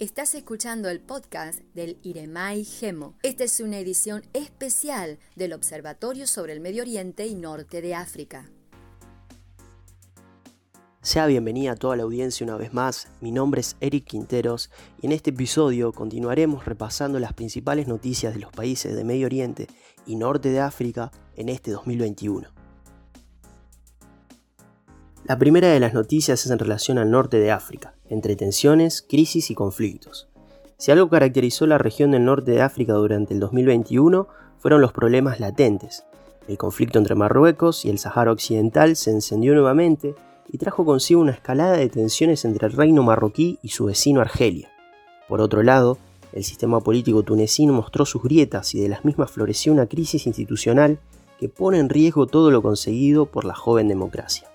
Estás escuchando el podcast del IREMAI GEMO. Esta es una edición especial del Observatorio sobre el Medio Oriente y Norte de África. Sea bienvenida a toda la audiencia una vez más, mi nombre es Eric Quinteros y en este episodio continuaremos repasando las principales noticias de los países de Medio Oriente y Norte de África en este 2021. La primera de las noticias es en relación al norte de África, entre tensiones, crisis y conflictos. Si algo caracterizó la región del norte de África durante el 2021 fueron los problemas latentes. El conflicto entre Marruecos y el Sahara Occidental se encendió nuevamente y trajo consigo una escalada de tensiones entre el reino marroquí y su vecino Argelia. Por otro lado, el sistema político tunecino mostró sus grietas y de las mismas floreció una crisis institucional que pone en riesgo todo lo conseguido por la joven democracia.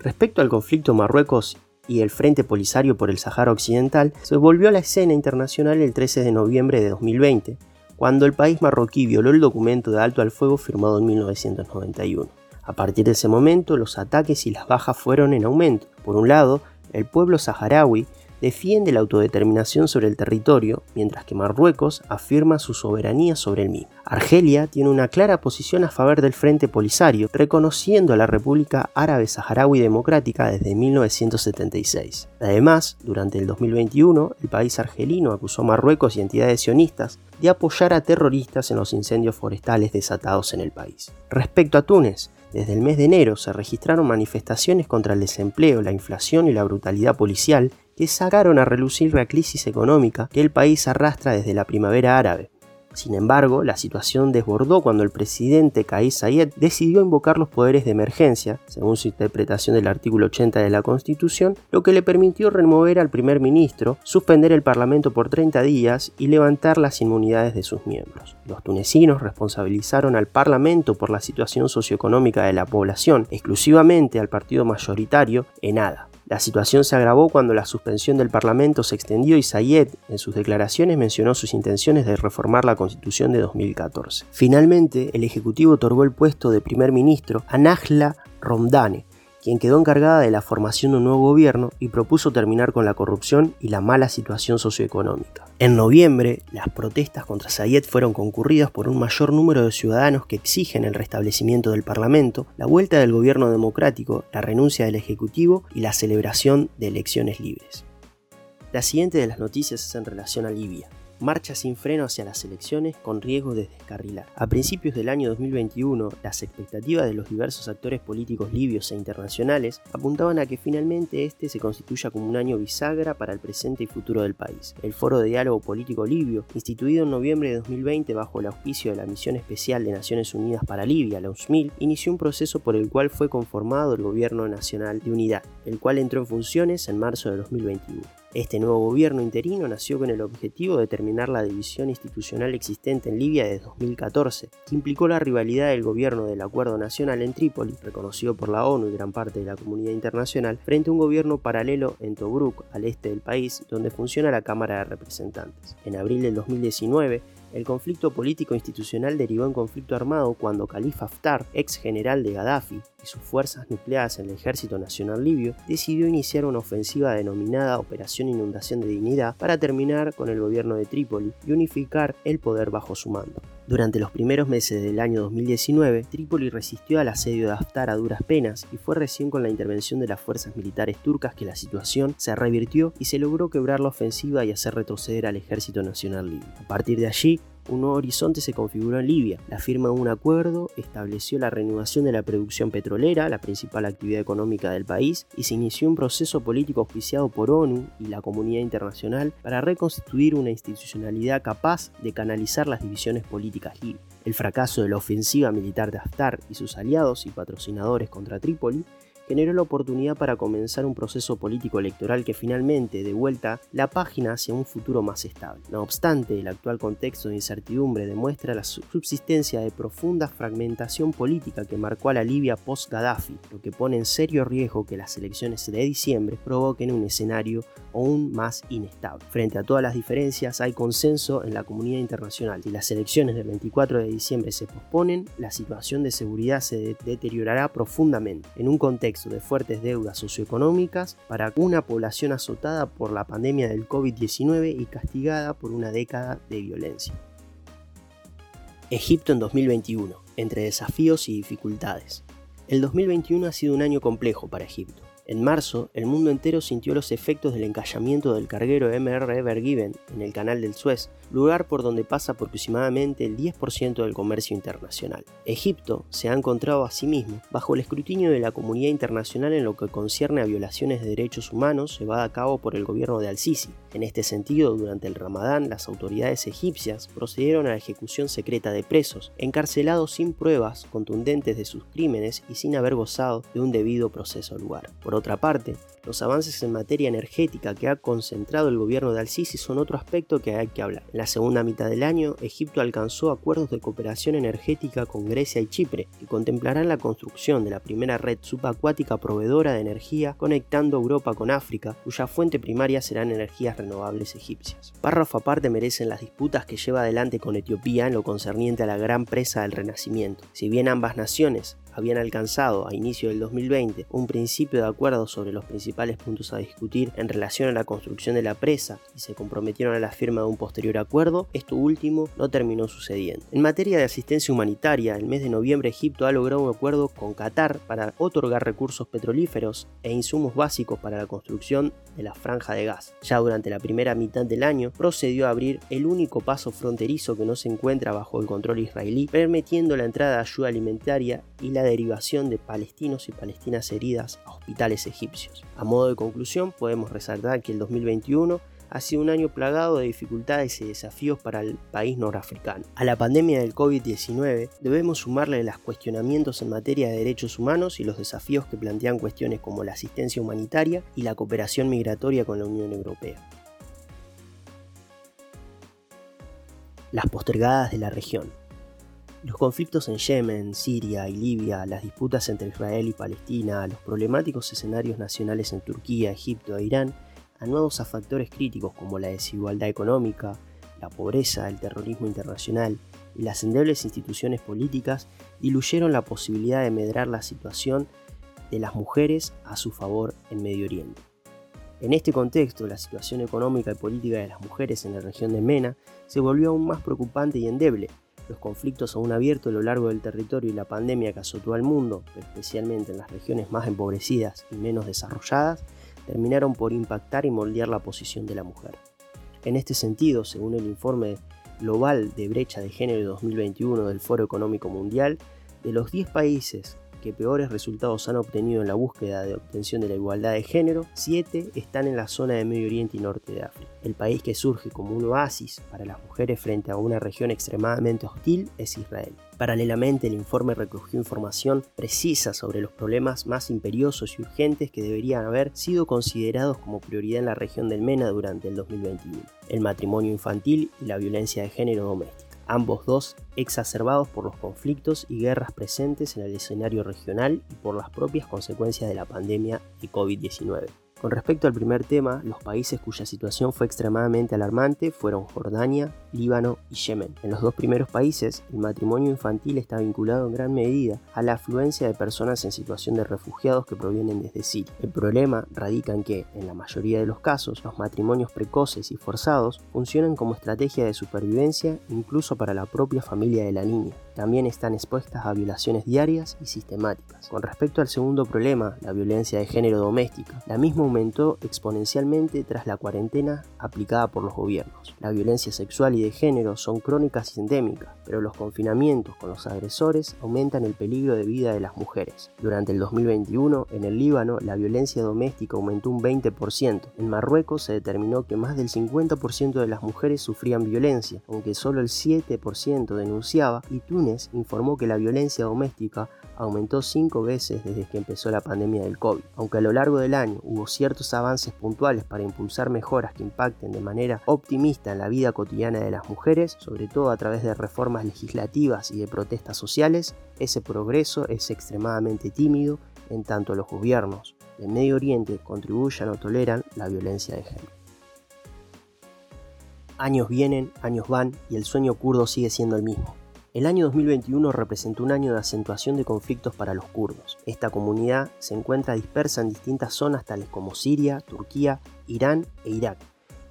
Respecto al conflicto Marruecos y el Frente Polisario por el Sahara Occidental, se volvió a la escena internacional el 13 de noviembre de 2020, cuando el país marroquí violó el documento de alto al fuego firmado en 1991. A partir de ese momento, los ataques y las bajas fueron en aumento. Por un lado, el pueblo saharaui defiende la autodeterminación sobre el territorio, mientras que Marruecos afirma su soberanía sobre el mismo. Argelia tiene una clara posición a favor del Frente Polisario, reconociendo a la República Árabe Saharaui Democrática desde 1976. Además, durante el 2021, el país argelino acusó a Marruecos y entidades sionistas de apoyar a terroristas en los incendios forestales desatados en el país. Respecto a Túnez, desde el mes de enero se registraron manifestaciones contra el desempleo, la inflación y la brutalidad policial que sacaron a relucir la crisis económica que el país arrastra desde la primavera árabe. Sin embargo, la situación desbordó cuando el presidente Kais Sayed decidió invocar los poderes de emergencia, según su interpretación del artículo 80 de la Constitución, lo que le permitió remover al primer ministro, suspender el Parlamento por 30 días y levantar las inmunidades de sus miembros. Los tunecinos responsabilizaron al Parlamento por la situación socioeconómica de la población, exclusivamente al partido mayoritario, ENADA. La situación se agravó cuando la suspensión del Parlamento se extendió y Sayed, en sus declaraciones, mencionó sus intenciones de reformar la Constitución de 2014. Finalmente, el Ejecutivo otorgó el puesto de primer ministro a Najla Romdane, quien quedó encargada de la formación de un nuevo gobierno y propuso terminar con la corrupción y la mala situación socioeconómica. En noviembre, las protestas contra Sayed fueron concurridas por un mayor número de ciudadanos que exigen el restablecimiento del Parlamento, la vuelta del gobierno democrático, la renuncia del Ejecutivo y la celebración de elecciones libres. La siguiente de las noticias es en relación a Libia marcha sin freno hacia las elecciones con riesgo de descarrilar. A principios del año 2021, las expectativas de los diversos actores políticos libios e internacionales apuntaban a que finalmente este se constituya como un año bisagra para el presente y futuro del país. El Foro de Diálogo Político Libio, instituido en noviembre de 2020 bajo el auspicio de la Misión Especial de Naciones Unidas para Libia, la UNSMIL, inició un proceso por el cual fue conformado el Gobierno Nacional de Unidad, el cual entró en funciones en marzo de 2021. Este nuevo gobierno interino nació con el objetivo de terminar la división institucional existente en Libia desde 2014, que implicó la rivalidad del gobierno del Acuerdo Nacional en Trípoli, reconocido por la ONU y gran parte de la comunidad internacional, frente a un gobierno paralelo en Tobruk, al este del país, donde funciona la Cámara de Representantes. En abril del 2019, el conflicto político institucional derivó en conflicto armado cuando Khalifa Haftar, ex general de Gaddafi, y sus fuerzas nucleares en el Ejército Nacional Libio, decidió iniciar una ofensiva denominada Operación Inundación de Dignidad para terminar con el gobierno de Trípoli y unificar el poder bajo su mando. Durante los primeros meses del año 2019, Trípoli resistió al asedio de Haftar a duras penas y fue recién con la intervención de las fuerzas militares turcas que la situación se revirtió y se logró quebrar la ofensiva y hacer retroceder al ejército nacional libio. A partir de allí, un nuevo horizonte se configuró en Libia. La firma de un acuerdo estableció la reanudación de la producción petrolera, la principal actividad económica del país, y se inició un proceso político auspiciado por ONU y la comunidad internacional para reconstituir una institucionalidad capaz de canalizar las divisiones políticas libias. El fracaso de la ofensiva militar de Haftar y sus aliados y patrocinadores contra Trípoli generó la oportunidad para comenzar un proceso político electoral que finalmente de vuelta la página hacia un futuro más estable. No obstante, el actual contexto de incertidumbre demuestra la subsistencia de profunda fragmentación política que marcó a la Libia post-Gaddafi, lo que pone en serio riesgo que las elecciones de diciembre provoquen un escenario aún más inestable. Frente a todas las diferencias, hay consenso en la comunidad internacional. Si las elecciones del 24 de diciembre se posponen, la situación de seguridad se deteriorará profundamente. En un contexto de fuertes deudas socioeconómicas para una población azotada por la pandemia del COVID-19 y castigada por una década de violencia. Egipto en 2021, entre desafíos y dificultades. El 2021 ha sido un año complejo para Egipto. En marzo, el mundo entero sintió los efectos del encallamiento del carguero MR Ever Given en el canal del Suez, lugar por donde pasa aproximadamente el 10% del comercio internacional. Egipto se ha encontrado a sí mismo bajo el escrutinio de la comunidad internacional en lo que concierne a violaciones de derechos humanos llevada a cabo por el gobierno de Al-Sisi. En este sentido, durante el Ramadán, las autoridades egipcias procedieron a la ejecución secreta de presos, encarcelados sin pruebas contundentes de sus crímenes y sin haber gozado de un debido proceso al lugar otra parte, los avances en materia energética que ha concentrado el gobierno de Al-Sisi son otro aspecto que hay que hablar. En la segunda mitad del año, Egipto alcanzó acuerdos de cooperación energética con Grecia y Chipre, que contemplarán la construcción de la primera red subacuática proveedora de energía conectando Europa con África, cuya fuente primaria serán energías renovables egipcias. Párrafo aparte merecen las disputas que lleva adelante con Etiopía en lo concerniente a la gran presa del Renacimiento. Si bien ambas naciones habían alcanzado a inicio del 2020 un principio de acuerdo sobre los principales puntos a discutir en relación a la construcción de la presa y se comprometieron a la firma de un posterior acuerdo, esto último no terminó sucediendo. En materia de asistencia humanitaria, el mes de noviembre Egipto ha logrado un acuerdo con Qatar para otorgar recursos petrolíferos e insumos básicos para la construcción de la franja de gas. Ya durante la primera mitad del año procedió a abrir el único paso fronterizo que no se encuentra bajo el control israelí, permitiendo la entrada de ayuda alimentaria y la derivación de palestinos y palestinas heridas a hospitales egipcios. A modo de conclusión, podemos resaltar que el 2021 ha sido un año plagado de dificultades y desafíos para el país norafricano. A la pandemia del COVID-19 debemos sumarle los cuestionamientos en materia de derechos humanos y los desafíos que plantean cuestiones como la asistencia humanitaria y la cooperación migratoria con la Unión Europea. Las postergadas de la región. Los conflictos en Yemen, Siria y Libia, las disputas entre Israel y Palestina, los problemáticos escenarios nacionales en Turquía, Egipto e Irán, anuados a factores críticos como la desigualdad económica, la pobreza, el terrorismo internacional y las endebles instituciones políticas, diluyeron la posibilidad de medrar la situación de las mujeres a su favor en Medio Oriente. En este contexto, la situación económica y política de las mujeres en la región de MENA se volvió aún más preocupante y endeble, los conflictos aún abiertos a lo largo del territorio y la pandemia que azotó al mundo, especialmente en las regiones más empobrecidas y menos desarrolladas, terminaron por impactar y moldear la posición de la mujer. En este sentido, según el informe global de brecha de género de 2021 del Foro Económico Mundial, de los 10 países que peores resultados han obtenido en la búsqueda de obtención de la igualdad de género, 7 están en la zona de Medio Oriente y Norte de África. El país que surge como un oasis para las mujeres frente a una región extremadamente hostil es Israel. Paralelamente, el informe recogió información precisa sobre los problemas más imperiosos y urgentes que deberían haber sido considerados como prioridad en la región del MENA durante el 2021. El matrimonio infantil y la violencia de género doméstica ambos dos exacerbados por los conflictos y guerras presentes en el escenario regional y por las propias consecuencias de la pandemia de COVID-19. Con respecto al primer tema, los países cuya situación fue extremadamente alarmante fueron Jordania, Líbano y Yemen. En los dos primeros países, el matrimonio infantil está vinculado en gran medida a la afluencia de personas en situación de refugiados que provienen desde Siria. El problema radica en que, en la mayoría de los casos, los matrimonios precoces y forzados funcionan como estrategia de supervivencia incluso para la propia familia de la niña también están expuestas a violaciones diarias y sistemáticas. Con respecto al segundo problema, la violencia de género doméstica, la misma aumentó exponencialmente tras la cuarentena aplicada por los gobiernos. La violencia sexual y de género son crónicas y endémicas, pero los confinamientos con los agresores aumentan el peligro de vida de las mujeres. Durante el 2021, en el Líbano, la violencia doméstica aumentó un 20%. En Marruecos se determinó que más del 50% de las mujeres sufrían violencia, aunque solo el 7% denunciaba, y Túnez informó que la violencia doméstica aumentó cinco veces desde que empezó la pandemia del COVID. Aunque a lo largo del año hubo ciertos avances puntuales para impulsar mejoras que impacten de manera optimista en la vida cotidiana de las mujeres, sobre todo a través de reformas legislativas y de protestas sociales, ese progreso es extremadamente tímido en tanto los gobiernos del Medio Oriente contribuyan o toleran la violencia de género. Años vienen, años van y el sueño kurdo sigue siendo el mismo El año 2021 representó un año de acentuación de conflictos para los kurdos. Esta comunidad se encuentra dispersa en distintas zonas tales como Siria, Turquía, Irán e Irak,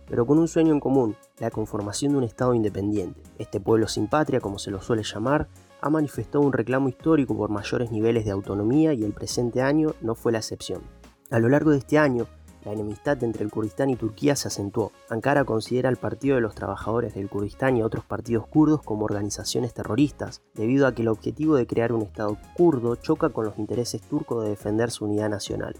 pero con un sueño en común, la conformación de un Estado independiente. Este pueblo sin patria, como se lo suele llamar, ha manifestado un reclamo histórico por mayores niveles de autonomía y el presente año no fue la excepción. A lo largo de este año, la enemistad entre el Kurdistán y Turquía se acentuó. Ankara considera al Partido de los Trabajadores del Kurdistán y otros partidos kurdos como organizaciones terroristas, debido a que el objetivo de crear un Estado kurdo choca con los intereses turcos de defender su unidad nacional.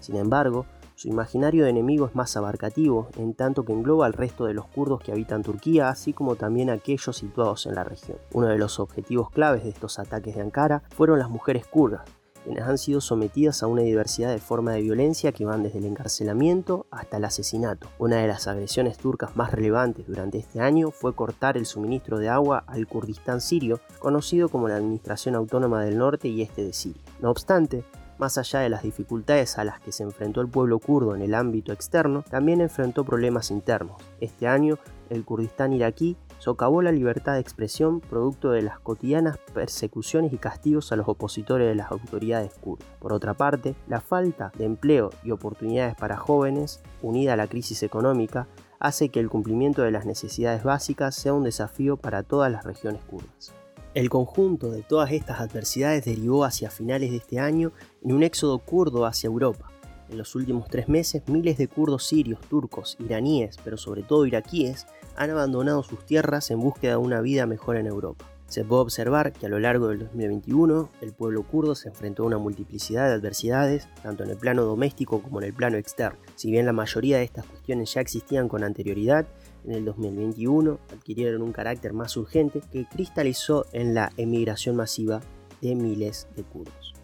Sin embargo, su imaginario de enemigo es más abarcativo, en tanto que engloba al resto de los kurdos que habitan Turquía, así como también aquellos situados en la región. Uno de los objetivos claves de estos ataques de Ankara fueron las mujeres kurdas, quienes han sido sometidas a una diversidad de formas de violencia que van desde el encarcelamiento hasta el asesinato. Una de las agresiones turcas más relevantes durante este año fue cortar el suministro de agua al Kurdistán sirio, conocido como la Administración Autónoma del Norte y Este de Siria. No obstante, más allá de las dificultades a las que se enfrentó el pueblo kurdo en el ámbito externo, también enfrentó problemas internos. Este año, el Kurdistán iraquí socavó la libertad de expresión producto de las cotidianas persecuciones y castigos a los opositores de las autoridades kurdas. Por otra parte, la falta de empleo y oportunidades para jóvenes, unida a la crisis económica, hace que el cumplimiento de las necesidades básicas sea un desafío para todas las regiones kurdas. El conjunto de todas estas adversidades derivó hacia finales de este año en un éxodo kurdo hacia Europa. En los últimos tres meses, miles de kurdos sirios, turcos, iraníes, pero sobre todo iraquíes, han abandonado sus tierras en búsqueda de una vida mejor en Europa. Se puede observar que a lo largo del 2021 el pueblo kurdo se enfrentó a una multiplicidad de adversidades, tanto en el plano doméstico como en el plano externo. Si bien la mayoría de estas cuestiones ya existían con anterioridad, en el 2021 adquirieron un carácter más urgente que cristalizó en la emigración masiva de miles de kurdos.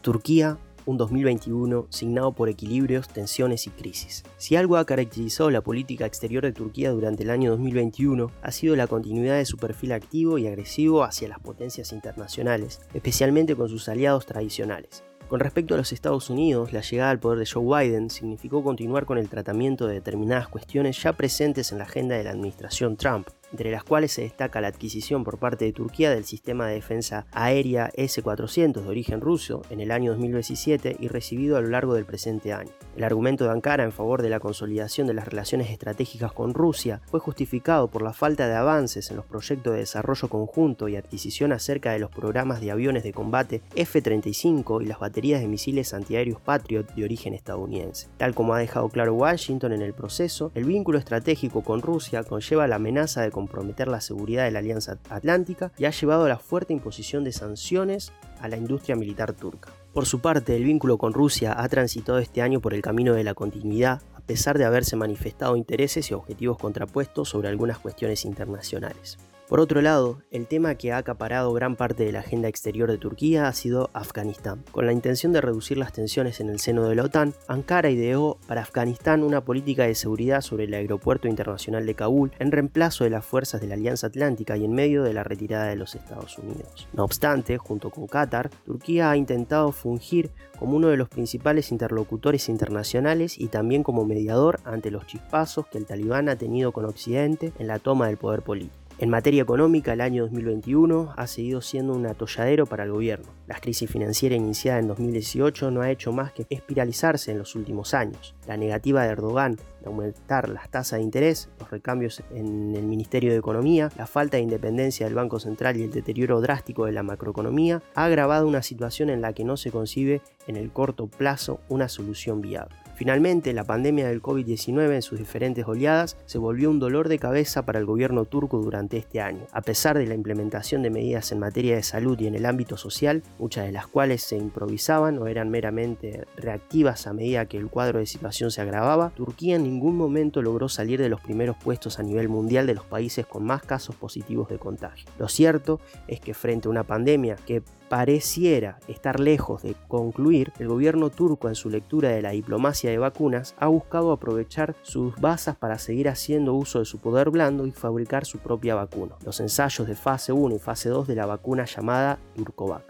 Turquía un 2021 signado por equilibrios, tensiones y crisis. Si algo ha caracterizado la política exterior de Turquía durante el año 2021 ha sido la continuidad de su perfil activo y agresivo hacia las potencias internacionales, especialmente con sus aliados tradicionales. Con respecto a los Estados Unidos, la llegada al poder de Joe Biden significó continuar con el tratamiento de determinadas cuestiones ya presentes en la agenda de la administración Trump, entre las cuales se destaca la adquisición por parte de Turquía del sistema de defensa aérea S-400 de origen ruso en el año 2017 y recibido a lo largo del presente año. El argumento de Ankara en favor de la consolidación de las relaciones estratégicas con Rusia fue justificado por la falta de avances en los proyectos de desarrollo conjunto y adquisición acerca de los programas de aviones de combate F-35 y las baterías de misiles antiaéreos Patriot de origen estadounidense. Tal como ha dejado claro Washington en el proceso, el vínculo estratégico con Rusia conlleva la amenaza de comprometer la seguridad de la Alianza Atlántica y ha llevado a la fuerte imposición de sanciones a la industria militar turca. Por su parte, el vínculo con Rusia ha transitado este año por el camino de la continuidad, a pesar de haberse manifestado intereses y objetivos contrapuestos sobre algunas cuestiones internacionales. Por otro lado, el tema que ha acaparado gran parte de la agenda exterior de Turquía ha sido Afganistán. Con la intención de reducir las tensiones en el seno de la OTAN, Ankara ideó para Afganistán una política de seguridad sobre el aeropuerto internacional de Kabul en reemplazo de las fuerzas de la Alianza Atlántica y en medio de la retirada de los Estados Unidos. No obstante, junto con Qatar, Turquía ha intentado fungir como uno de los principales interlocutores internacionales y también como mediador ante los chispazos que el talibán ha tenido con Occidente en la toma del poder político. En materia económica, el año 2021 ha seguido siendo un atolladero para el gobierno. La crisis financiera iniciada en 2018 no ha hecho más que espiralizarse en los últimos años. La negativa de Erdogan de aumentar las tasas de interés, los recambios en el Ministerio de Economía, la falta de independencia del Banco Central y el deterioro drástico de la macroeconomía ha agravado una situación en la que no se concibe en el corto plazo una solución viable. Finalmente, la pandemia del COVID-19 en sus diferentes oleadas se volvió un dolor de cabeza para el gobierno turco durante este año. A pesar de la implementación de medidas en materia de salud y en el ámbito social, muchas de las cuales se improvisaban o eran meramente reactivas a medida que el cuadro de situación se agravaba, Turquía en ningún momento logró salir de los primeros puestos a nivel mundial de los países con más casos positivos de contagio. Lo cierto es que frente a una pandemia que pareciera estar lejos de concluir, el gobierno turco en su lectura de la diplomacia de vacunas ha buscado aprovechar sus basas para seguir haciendo uso de su poder blando y fabricar su propia vacuna, los ensayos de fase 1 y fase 2 de la vacuna llamada Turcovac.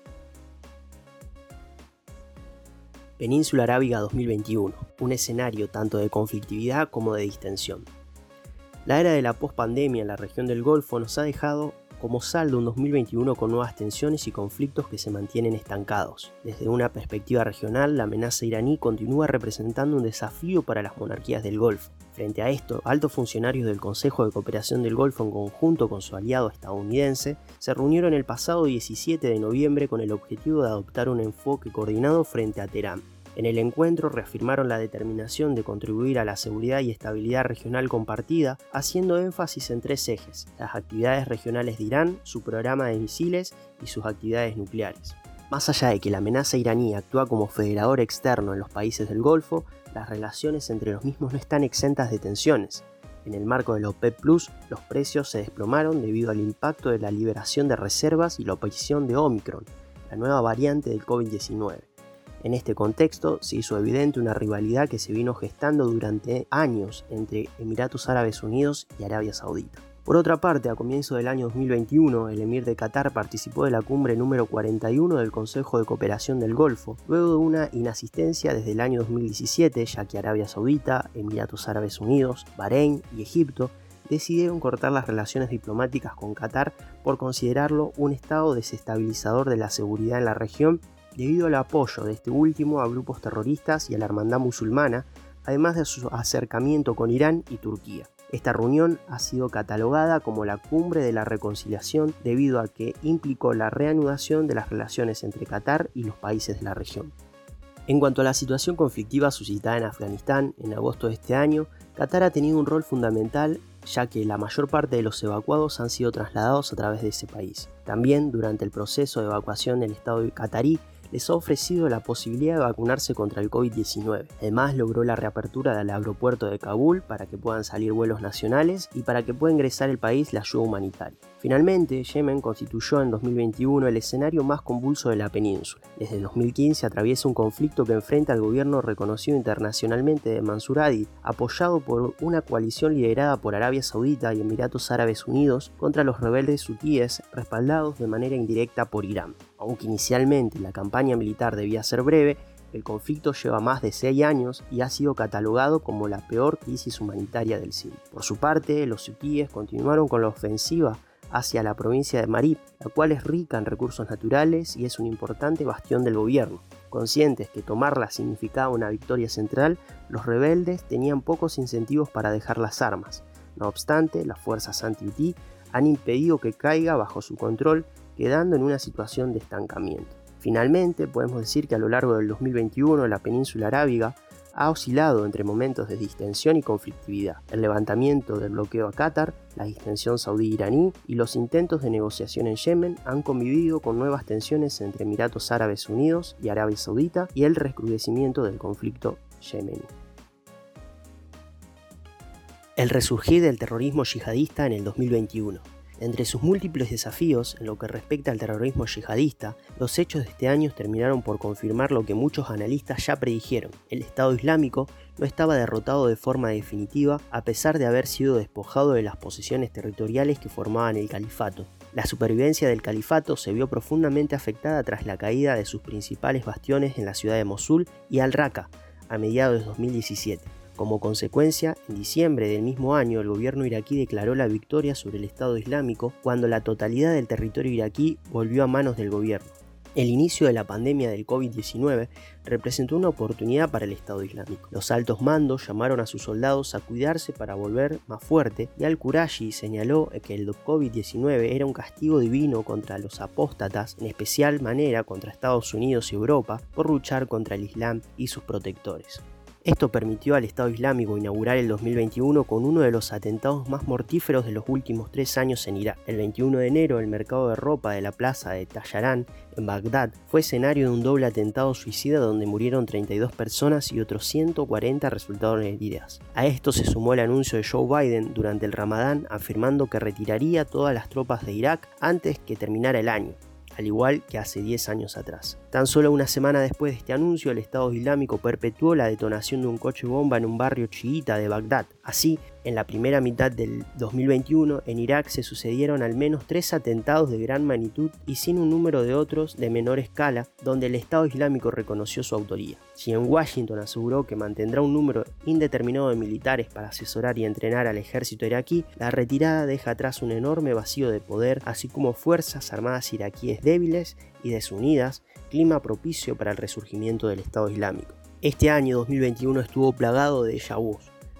Península Arábiga 2021, un escenario tanto de conflictividad como de distensión. La era de la pospandemia en la región del Golfo nos ha dejado como saldo un 2021 con nuevas tensiones y conflictos que se mantienen estancados. Desde una perspectiva regional, la amenaza iraní continúa representando un desafío para las monarquías del Golfo. Frente a esto, altos funcionarios del Consejo de Cooperación del Golfo en conjunto con su aliado estadounidense se reunieron el pasado 17 de noviembre con el objetivo de adoptar un enfoque coordinado frente a Teherán. En el encuentro reafirmaron la determinación de contribuir a la seguridad y estabilidad regional compartida, haciendo énfasis en tres ejes, las actividades regionales de Irán, su programa de misiles y sus actividades nucleares. Más allá de que la amenaza iraní actúa como federador externo en los países del Golfo, las relaciones entre los mismos no están exentas de tensiones. En el marco de la OPEP Plus, los precios se desplomaron debido al impacto de la liberación de reservas y la aparición de Omicron, la nueva variante del COVID-19. En este contexto se hizo evidente una rivalidad que se vino gestando durante años entre Emiratos Árabes Unidos y Arabia Saudita. Por otra parte, a comienzo del año 2021, el emir de Qatar participó de la cumbre número 41 del Consejo de Cooperación del Golfo, luego de una inasistencia desde el año 2017, ya que Arabia Saudita, Emiratos Árabes Unidos, Bahrein y Egipto decidieron cortar las relaciones diplomáticas con Qatar por considerarlo un estado desestabilizador de la seguridad en la región debido al apoyo de este último a grupos terroristas y a la hermandad musulmana, además de su acercamiento con Irán y Turquía. Esta reunión ha sido catalogada como la cumbre de la reconciliación debido a que implicó la reanudación de las relaciones entre Qatar y los países de la región. En cuanto a la situación conflictiva suscitada en Afganistán en agosto de este año, Qatar ha tenido un rol fundamental ya que la mayor parte de los evacuados han sido trasladados a través de ese país. También durante el proceso de evacuación del Estado catarí les ha ofrecido la posibilidad de vacunarse contra el COVID-19. Además, logró la reapertura del aeropuerto de Kabul para que puedan salir vuelos nacionales y para que pueda ingresar al país la ayuda humanitaria. Finalmente, Yemen constituyó en 2021 el escenario más convulso de la península. Desde el 2015 atraviesa un conflicto que enfrenta al gobierno reconocido internacionalmente de Mansur Hadi, apoyado por una coalición liderada por Arabia Saudita y Emiratos Árabes Unidos contra los rebeldes hutíes, respaldados de manera indirecta por Irán. Aunque inicialmente la campaña militar debía ser breve, el conflicto lleva más de seis años y ha sido catalogado como la peor crisis humanitaria del siglo. Por su parte, los hutíes continuaron con la ofensiva hacia la provincia de Marib, la cual es rica en recursos naturales y es un importante bastión del gobierno. Conscientes que tomarla significaba una victoria central, los rebeldes tenían pocos incentivos para dejar las armas. No obstante, las fuerzas anti-Houthi han impedido que caiga bajo su control quedando en una situación de estancamiento. Finalmente, podemos decir que a lo largo del 2021 la península arábiga ha oscilado entre momentos de distensión y conflictividad, el levantamiento del bloqueo a Qatar, la distensión saudí-iraní y los intentos de negociación en Yemen han convivido con nuevas tensiones entre Emiratos Árabes Unidos y Arabia Saudita y el recrudecimiento del conflicto yemení. El resurgir del terrorismo yihadista en el 2021. Entre sus múltiples desafíos en lo que respecta al terrorismo yihadista, los hechos de este año terminaron por confirmar lo que muchos analistas ya predijeron. El Estado Islámico no estaba derrotado de forma definitiva a pesar de haber sido despojado de las posiciones territoriales que formaban el califato. La supervivencia del califato se vio profundamente afectada tras la caída de sus principales bastiones en la ciudad de Mosul y Al-Raqqa a mediados de 2017. Como consecuencia, en diciembre del mismo año el gobierno iraquí declaró la victoria sobre el Estado Islámico cuando la totalidad del territorio iraquí volvió a manos del gobierno. El inicio de la pandemia del COVID-19 representó una oportunidad para el Estado Islámico. Los altos mandos llamaron a sus soldados a cuidarse para volver más fuerte y Al-Qurashi señaló que el COVID-19 era un castigo divino contra los apóstatas, en especial manera contra Estados Unidos y Europa, por luchar contra el Islam y sus protectores. Esto permitió al Estado Islámico inaugurar el 2021 con uno de los atentados más mortíferos de los últimos tres años en Irak. El 21 de enero, el mercado de ropa de la plaza de Tayaran, en Bagdad, fue escenario de un doble atentado suicida donde murieron 32 personas y otros 140 resultaron heridas. A esto se sumó el anuncio de Joe Biden durante el Ramadán afirmando que retiraría todas las tropas de Irak antes que terminara el año al igual que hace 10 años atrás. Tan solo una semana después de este anuncio, el Estado Islámico perpetuó la detonación de un coche bomba en un barrio chiita de Bagdad. Así, en la primera mitad del 2021, en Irak se sucedieron al menos tres atentados de gran magnitud y sin un número de otros de menor escala, donde el Estado Islámico reconoció su autoría. Si en Washington aseguró que mantendrá un número indeterminado de militares para asesorar y entrenar al ejército iraquí, la retirada deja atrás un enorme vacío de poder, así como fuerzas armadas iraquíes débiles y desunidas clima propicio para el resurgimiento del Estado Islámico. Este año 2021 estuvo plagado de déjà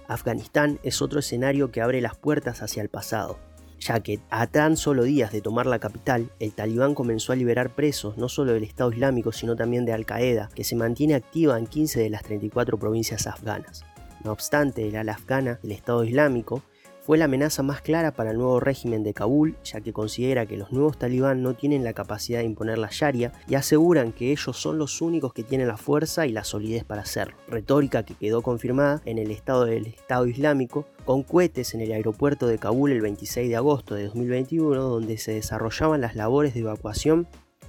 Afganistán es otro escenario que abre las puertas hacia el pasado, ya que a tan solo días de tomar la capital, el talibán comenzó a liberar presos no solo del Estado Islámico, sino también de Al-Qaeda, que se mantiene activa en 15 de las 34 provincias afganas. No obstante, el al-afgana, el Estado Islámico, fue la amenaza más clara para el nuevo régimen de Kabul, ya que considera que los nuevos talibán no tienen la capacidad de imponer la Sharia y aseguran que ellos son los únicos que tienen la fuerza y la solidez para hacerlo. Retórica que quedó confirmada en el estado del Estado Islámico con cohetes en el aeropuerto de Kabul el 26 de agosto de 2021, donde se desarrollaban las labores de evacuación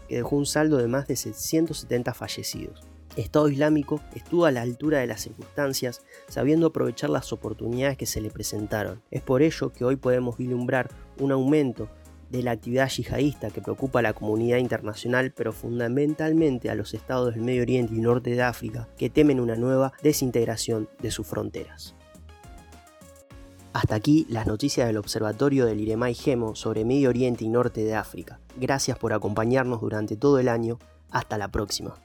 que dejó un saldo de más de 170 fallecidos. Estado Islámico estuvo a la altura de las circunstancias, sabiendo aprovechar las oportunidades que se le presentaron. Es por ello que hoy podemos vislumbrar un aumento de la actividad yihadista que preocupa a la comunidad internacional, pero fundamentalmente a los estados del Medio Oriente y Norte de África, que temen una nueva desintegración de sus fronteras. Hasta aquí las noticias del Observatorio del Iremai Gemo sobre Medio Oriente y Norte de África. Gracias por acompañarnos durante todo el año. Hasta la próxima.